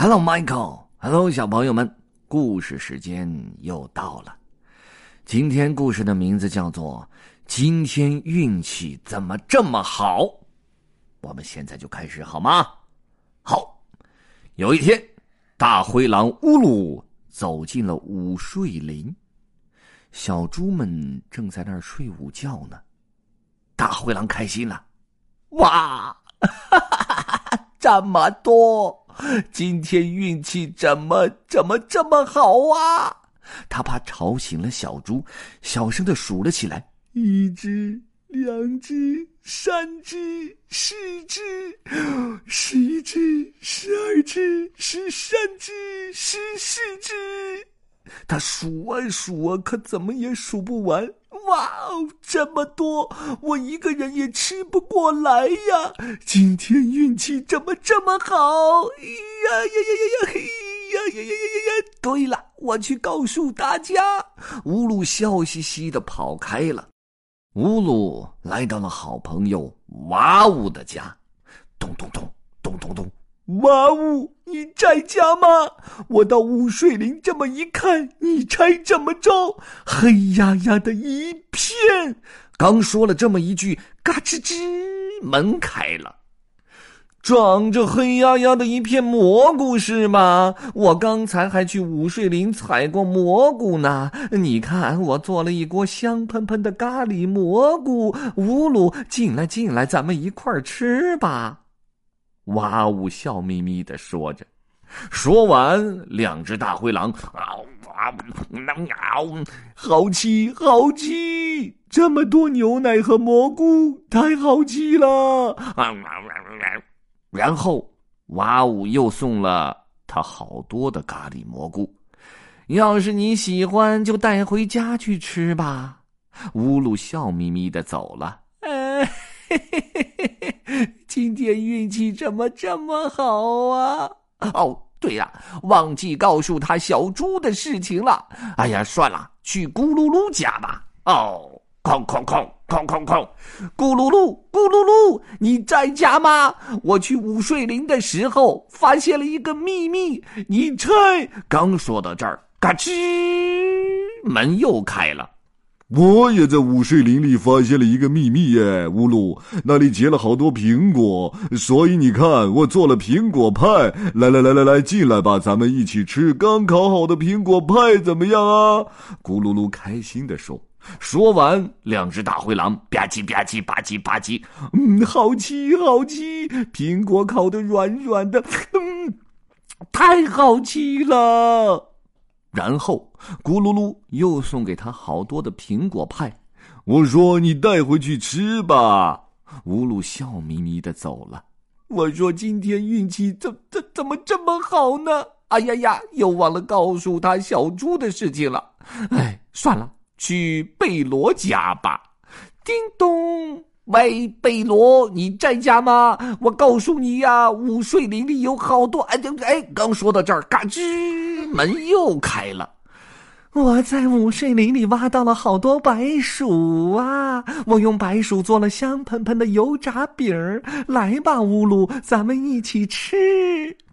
Hello, Michael. Hello，小朋友们，故事时间又到了。今天故事的名字叫做《今天运气怎么这么好》。我们现在就开始好吗？好。有一天，大灰狼乌鲁走进了午睡林，小猪们正在那儿睡午觉呢。大灰狼开心了，哇，哈哈哈哈这么多！今天运气怎么怎么这么好啊？他怕吵醒了小猪，小声的数了起来：一只、两只、三只、四只、十一只、十二只、十三只、十四只。他数啊数啊，可怎么也数不完。哇哦，这么多，我一个人也吃不过来呀！今天运气怎么这么好？呀呀呀呀呀嘿！呀呀呀呀呀呀！对了，我去告诉大家。乌鲁笑嘻嘻的跑开了。乌鲁来到了好朋友哇呜的家，咚咚咚咚咚咚。哇呜，你在家吗？我到午睡林这么一看，你猜怎么着？黑压压的一片。刚说了这么一句，嘎吱吱，门开了，长着黑压压的一片蘑菇是吗？我刚才还去午睡林采过蘑菇呢。你看，我做了一锅香喷喷的咖喱蘑菇。乌鲁，进来进来，咱们一块儿吃吧。哇呜！笑眯眯的说着，说完，两只大灰狼嗷嗷，好气好气，这么多牛奶和蘑菇，太好气了！然后，哇呜又送了他好多的咖喱蘑菇，要是你喜欢，就带回家去吃吧。乌鲁笑眯眯的走了。嘿嘿嘿嘿嘿，今天运气怎么这么好啊？哦，对呀，忘记告诉他小猪的事情了。哎呀，算了，去咕噜噜家吧。哦，哐哐哐哐哐哐，咕噜噜咕噜噜，你在家吗？我去午睡林的时候发现了一个秘密，你猜？刚说到这儿，嘎吱，门又开了。我也在午睡林里发现了一个秘密耶，乌鲁，那里结了好多苹果，所以你看，我做了苹果派。来来来来来，进来吧，咱们一起吃刚烤好的苹果派，怎么样啊？咕噜噜开心的说。说完，两只大灰狼吧唧吧唧吧唧吧唧，嗯，好吃好吃，苹果烤的软软的，嗯，太好吃了。然后，咕噜噜又送给他好多的苹果派。我说：“你带回去吃吧。”乌鲁笑眯眯的走了。我说：“今天运气怎怎怎么这么好呢？”哎呀呀，又忘了告诉他小猪的事情了。哎，算了，去贝罗家吧。叮咚。喂，贝罗，你在家吗？我告诉你呀，午睡林里有好多……哎，哎，刚说到这儿，嘎吱，门又开了。我在午睡林里挖到了好多白薯啊！我用白薯做了香喷喷的油炸饼儿。来吧，乌鲁，咱们一起吃。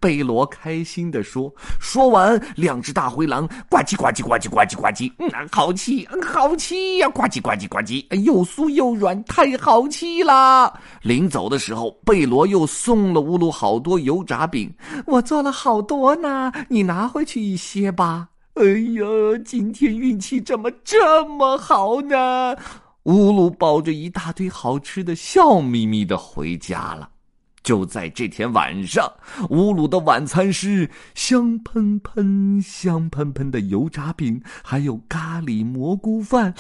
贝罗开心的说。说完，两只大灰狼呱唧呱唧呱唧呱唧呱唧，嗯，好气，嗯，好气呀！呱唧呱唧呱唧，又酥又软，太好吃了。临走的时候，贝罗又送了乌鲁好多油炸饼。我做了好多呢，你拿回去一些吧。哎呀，今天运气怎么这么好呢？乌鲁抱着一大堆好吃的，笑眯眯的回家了。就在这天晚上，乌鲁的晚餐是香喷喷、香喷喷的油炸饼，还有咖喱蘑菇饭。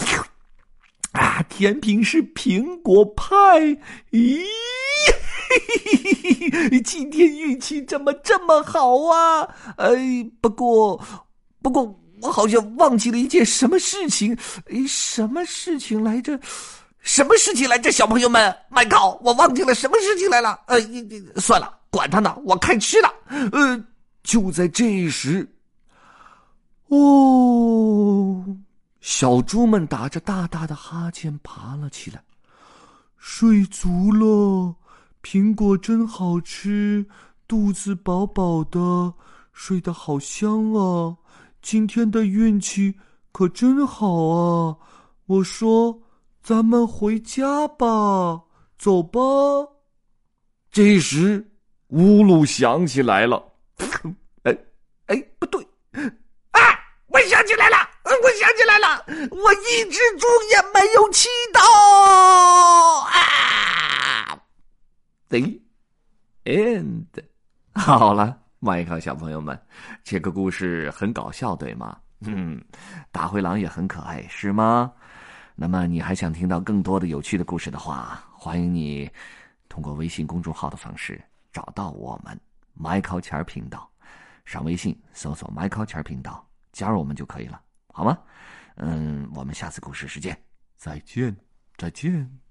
啊，甜品是苹果派。咦，今天运气怎么这么好啊？哎，不过。不过我好像忘记了一件什么事情，诶，什么事情来着？什么事情来着？小朋友们，麦考，我忘记了什么事情来了。呃，算了，管他呢，我开吃了。呃，就在这时，哦，小猪们打着大大的哈欠爬了起来，睡足了，苹果真好吃。肚子饱饱的，睡得好香啊！今天的运气可真好啊！我说，咱们回家吧，走吧。这时，乌鲁想起来了，哎哎，不对，啊！我想起来了，我想起来了，我一只猪也没有吃到啊！The end。好了，麦克小朋友们，这个故事很搞笑，对吗？嗯，大灰狼也很可爱，是吗？那么你还想听到更多的有趣的故事的话，欢迎你通过微信公众号的方式找到我们“麦考钱频道”，上微信搜索“麦考钱频道”，加入我们就可以了，好吗？嗯，我们下次故事时间再见，再见。